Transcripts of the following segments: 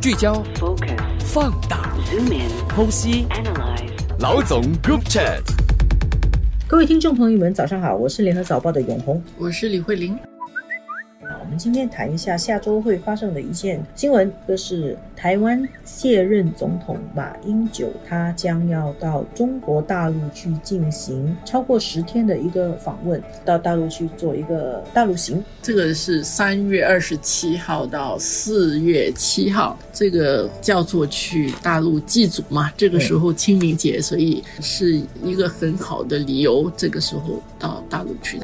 聚焦、Focus 放大、Zoom in 剖析。Analyze 老总 Group Chat，各位听众朋友们，早上好，我是联合早报的永红，我是李慧玲。我们今天谈一下下周会发生的一件新闻，就是台湾卸任总统马英九，他将要到中国大陆去进行超过十天的一个访问，到大陆去做一个大陆行。这个是三月二十七号到四月七号，这个叫做去大陆祭祖嘛。这个时候清明节，所以是一个很好的理由，这个时候到大陆去。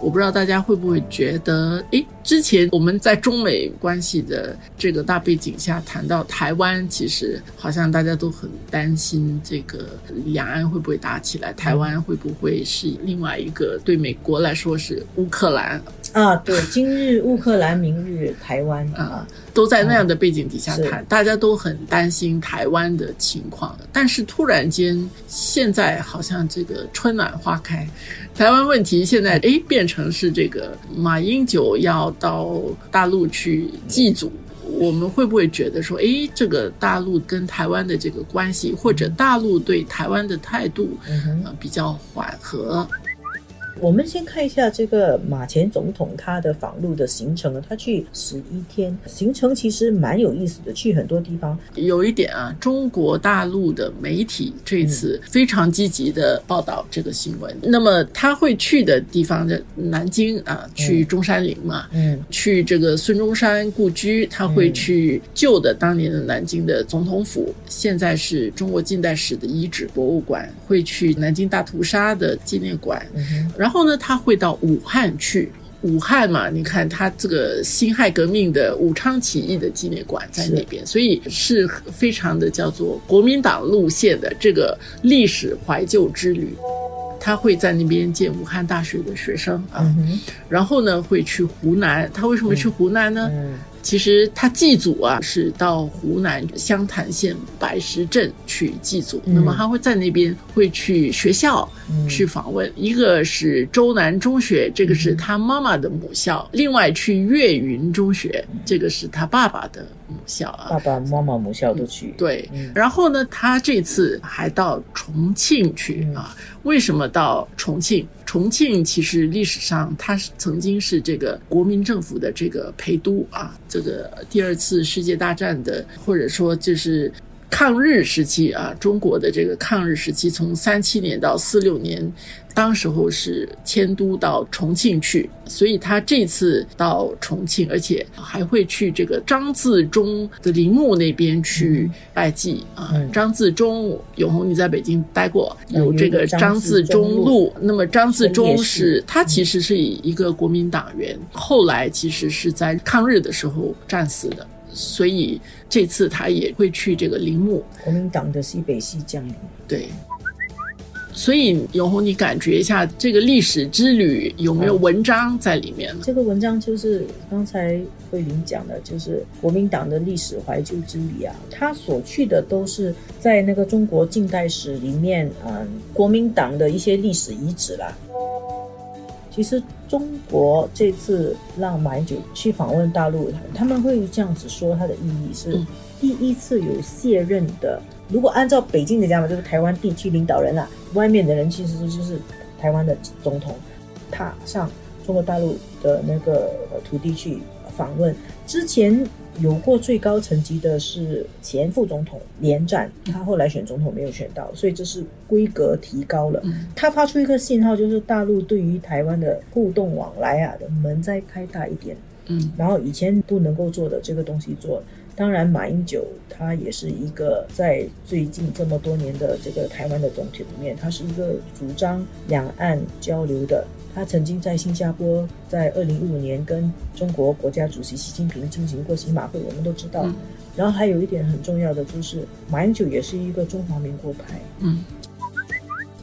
我不知道大家会不会觉得，诶，之前我们在中美关系的这个大背景下谈到台湾，其实好像大家都很担心这个两岸会不会打起来，台湾会不会是另外一个对美国来说是乌克兰啊？对，今日乌克兰，明日台湾啊，都在那样的背景底下谈，大家都很担心台湾的情况。但是突然间，现在好像这个春暖花开。台湾问题现在哎变成是这个马英九要到大陆去祭祖，我们会不会觉得说哎这个大陆跟台湾的这个关系，或者大陆对台湾的态度呃比较缓和？我们先看一下这个马前总统他的访陆的行程啊，他去十一天，行程其实蛮有意思的，去很多地方。有一点啊，中国大陆的媒体这次非常积极的报道这个新闻。那么他会去的地方在南京啊，去中山陵嘛，嗯，去这个孙中山故居，他会去旧的当年的南京的总统府，现在是中国近代史的遗址博物馆，会去南京大屠杀的纪念馆，然然后呢，他会到武汉去。武汉嘛，你看他这个辛亥革命的武昌起义的纪念馆在那边，所以是非常的叫做国民党路线的这个历史怀旧之旅。他会在那边见武汉大学的学生啊，然后呢会去湖南。他为什么去湖南呢？其实他祭祖啊，是到湖南湘潭县白石镇去祭祖。那么他会在那边会去学校去访问，一个是周南中学，这个是他妈妈的母校；另外去岳云中学，这个是他爸爸的母校啊。爸爸妈妈母校都去。对，然后呢，他这次还到重庆去啊？为什么到重庆？重庆其实历史上它曾经是这个国民政府的这个陪都啊，这个第二次世界大战的，或者说就是抗日时期啊，中国的这个抗日时期，从三七年到四六年。当时候是迁都到重庆去，所以他这次到重庆，而且还会去这个张自忠的陵墓那边去拜祭啊。张自忠，永红你在北京待过，有这个张自忠路。那么张自忠是他其实是以一个国民党员，后来其实是在抗日的时候战死的，所以这次他也会去这个陵墓。国民党的西北西将领，对。所以永红，你感觉一下这个历史之旅有没有文章在里面？这个文章就是刚才慧玲讲的，就是国民党的历史怀旧之旅啊。他所去的都是在那个中国近代史里面，嗯，国民党的一些历史遗址啦。其实中国这次让马英九去访问大陆，他们会这样子说，它的意义是第一次有卸任的。如果按照北京的讲法，就是台湾地区领导人啊，外面的人其实就是台湾的总统，踏上中国大陆的那个土地去访问。之前有过最高层级的是前副总统连战，他后来选总统没有选到，所以这是规格提高了。他发出一个信号，就是大陆对于台湾的互动往来啊的门再开大一点。嗯，然后以前不能够做的这个东西做。当然，马英九他也是一个在最近这么多年的这个台湾的总体里面，他是一个主张两岸交流的。他曾经在新加坡，在二零一五年跟中国国家主席习近平进行过新马会，我们都知道。然后还有一点很重要的就是，马英九也是一个中华民国派。嗯，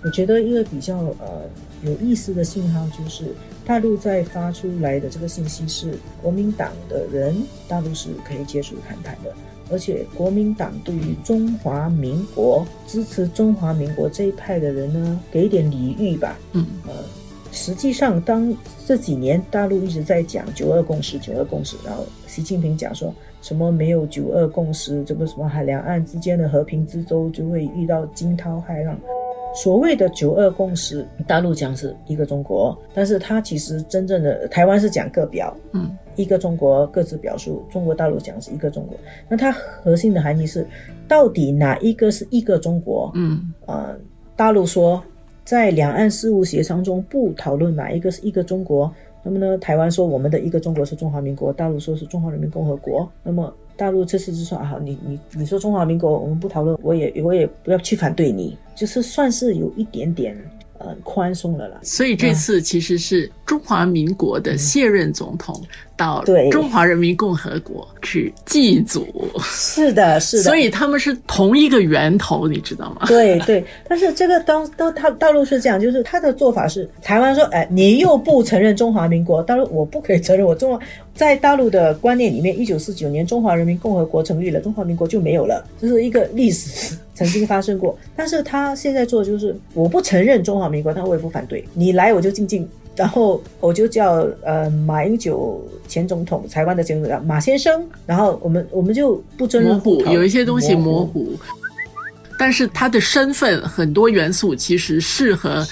我觉得一个比较呃有意思的信号就是。大陆在发出来的这个信息是，国民党的人大陆是可以接触谈判的，而且国民党对于中华民国支持中华民国这一派的人呢，给一点礼遇吧。嗯，呃，实际上，当这几年大陆一直在讲九二共识，九二共识，然后习近平讲说什么没有九二共识，这个什么海两岸之间的和平之舟就会遇到惊涛骇浪。所谓的九二共识，大陆讲是一个中国，但是它其实真正的台湾是讲各表，嗯，一个中国各自表述，中国大陆讲是一个中国，那它核心的含义是，到底哪一个是一个中国？嗯，呃，大陆说在两岸事务协商中不讨论哪一个是一个中国，那么呢，台湾说我们的一个中国是中华民国，大陆说是中华人民共和国，那么。大陆这次就说啊，你你你说中华民国，我们不讨论，我也我也不要去反对你，就是算是有一点点。呃，宽松了啦。所以这次其实是中华民国的卸任总统到中华人民共和国去祭祖。是的，是的。所以他们是同一个源头，你知道吗？对对。但是这个当当他大陆是这样，就是他的做法是，台湾说，哎，你又不承认中华民国，大陆我不可以承认我中华，在大陆的观念里面，一九四九年中华人民共和国成立了，中华民国就没有了，这是一个历史。曾经发生过，但是他现在做的就是，我不承认中华民国，但我也不反对。你来我就进进，然后我就叫呃马英九前总统，台湾的前总统马先生，然后我们我们就不争模糊，有一些东西模糊，但是他的身份很多元素其实适合。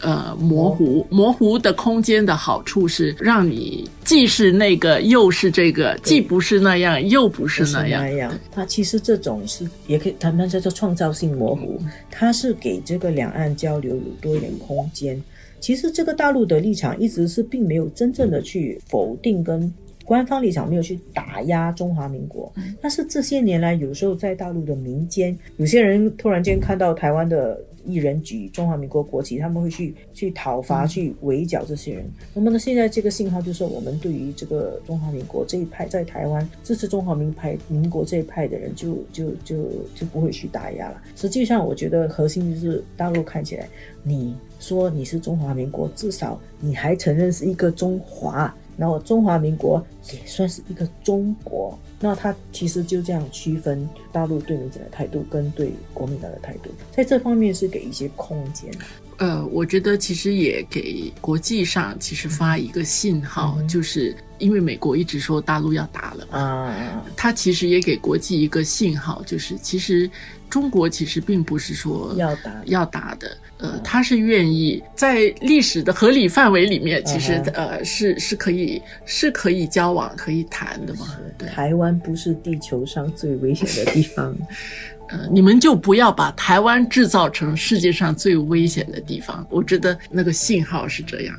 呃，模糊模糊。的空间的好处是让你既是那个又是这个，既不是那样又不是那样。样。它其实这种是也可以，他们叫做创造性模糊，它是给这个两岸交流有多一点空间。其实这个大陆的立场一直是并没有真正的去否定跟官方立场没有去打压中华民国，但是这些年来有时候在大陆的民间，有些人突然间看到台湾的。艺人举中华民国国旗，他们会去去讨伐、去围剿这些人。那么呢，现在这个信号就是我们对于这个中华民国这一派在台湾支持中华民派民国这一派的人，就就就就不会去打压了。实际上，我觉得核心就是大陆看起来，你说你是中华民国，至少你还承认是一个中华。然后中华民国也算是一个中国，那他其实就这样区分大陆对民主的态度跟对国民党的态度，在这方面是给一些空间。呃，我觉得其实也给国际上其实发一个信号，就是因为美国一直说大陆要打了嘛，他其实也给国际一个信号，就是其实中国其实并不是说要打要打的。呃，他是愿意在历史的合理范围里面，其实呃是是可以是可以交往、可以谈的嘛。台湾不是地球上最危险的地方，呃，你们就不要把台湾制造成世界上最危险的地方。我觉得那个信号是这样。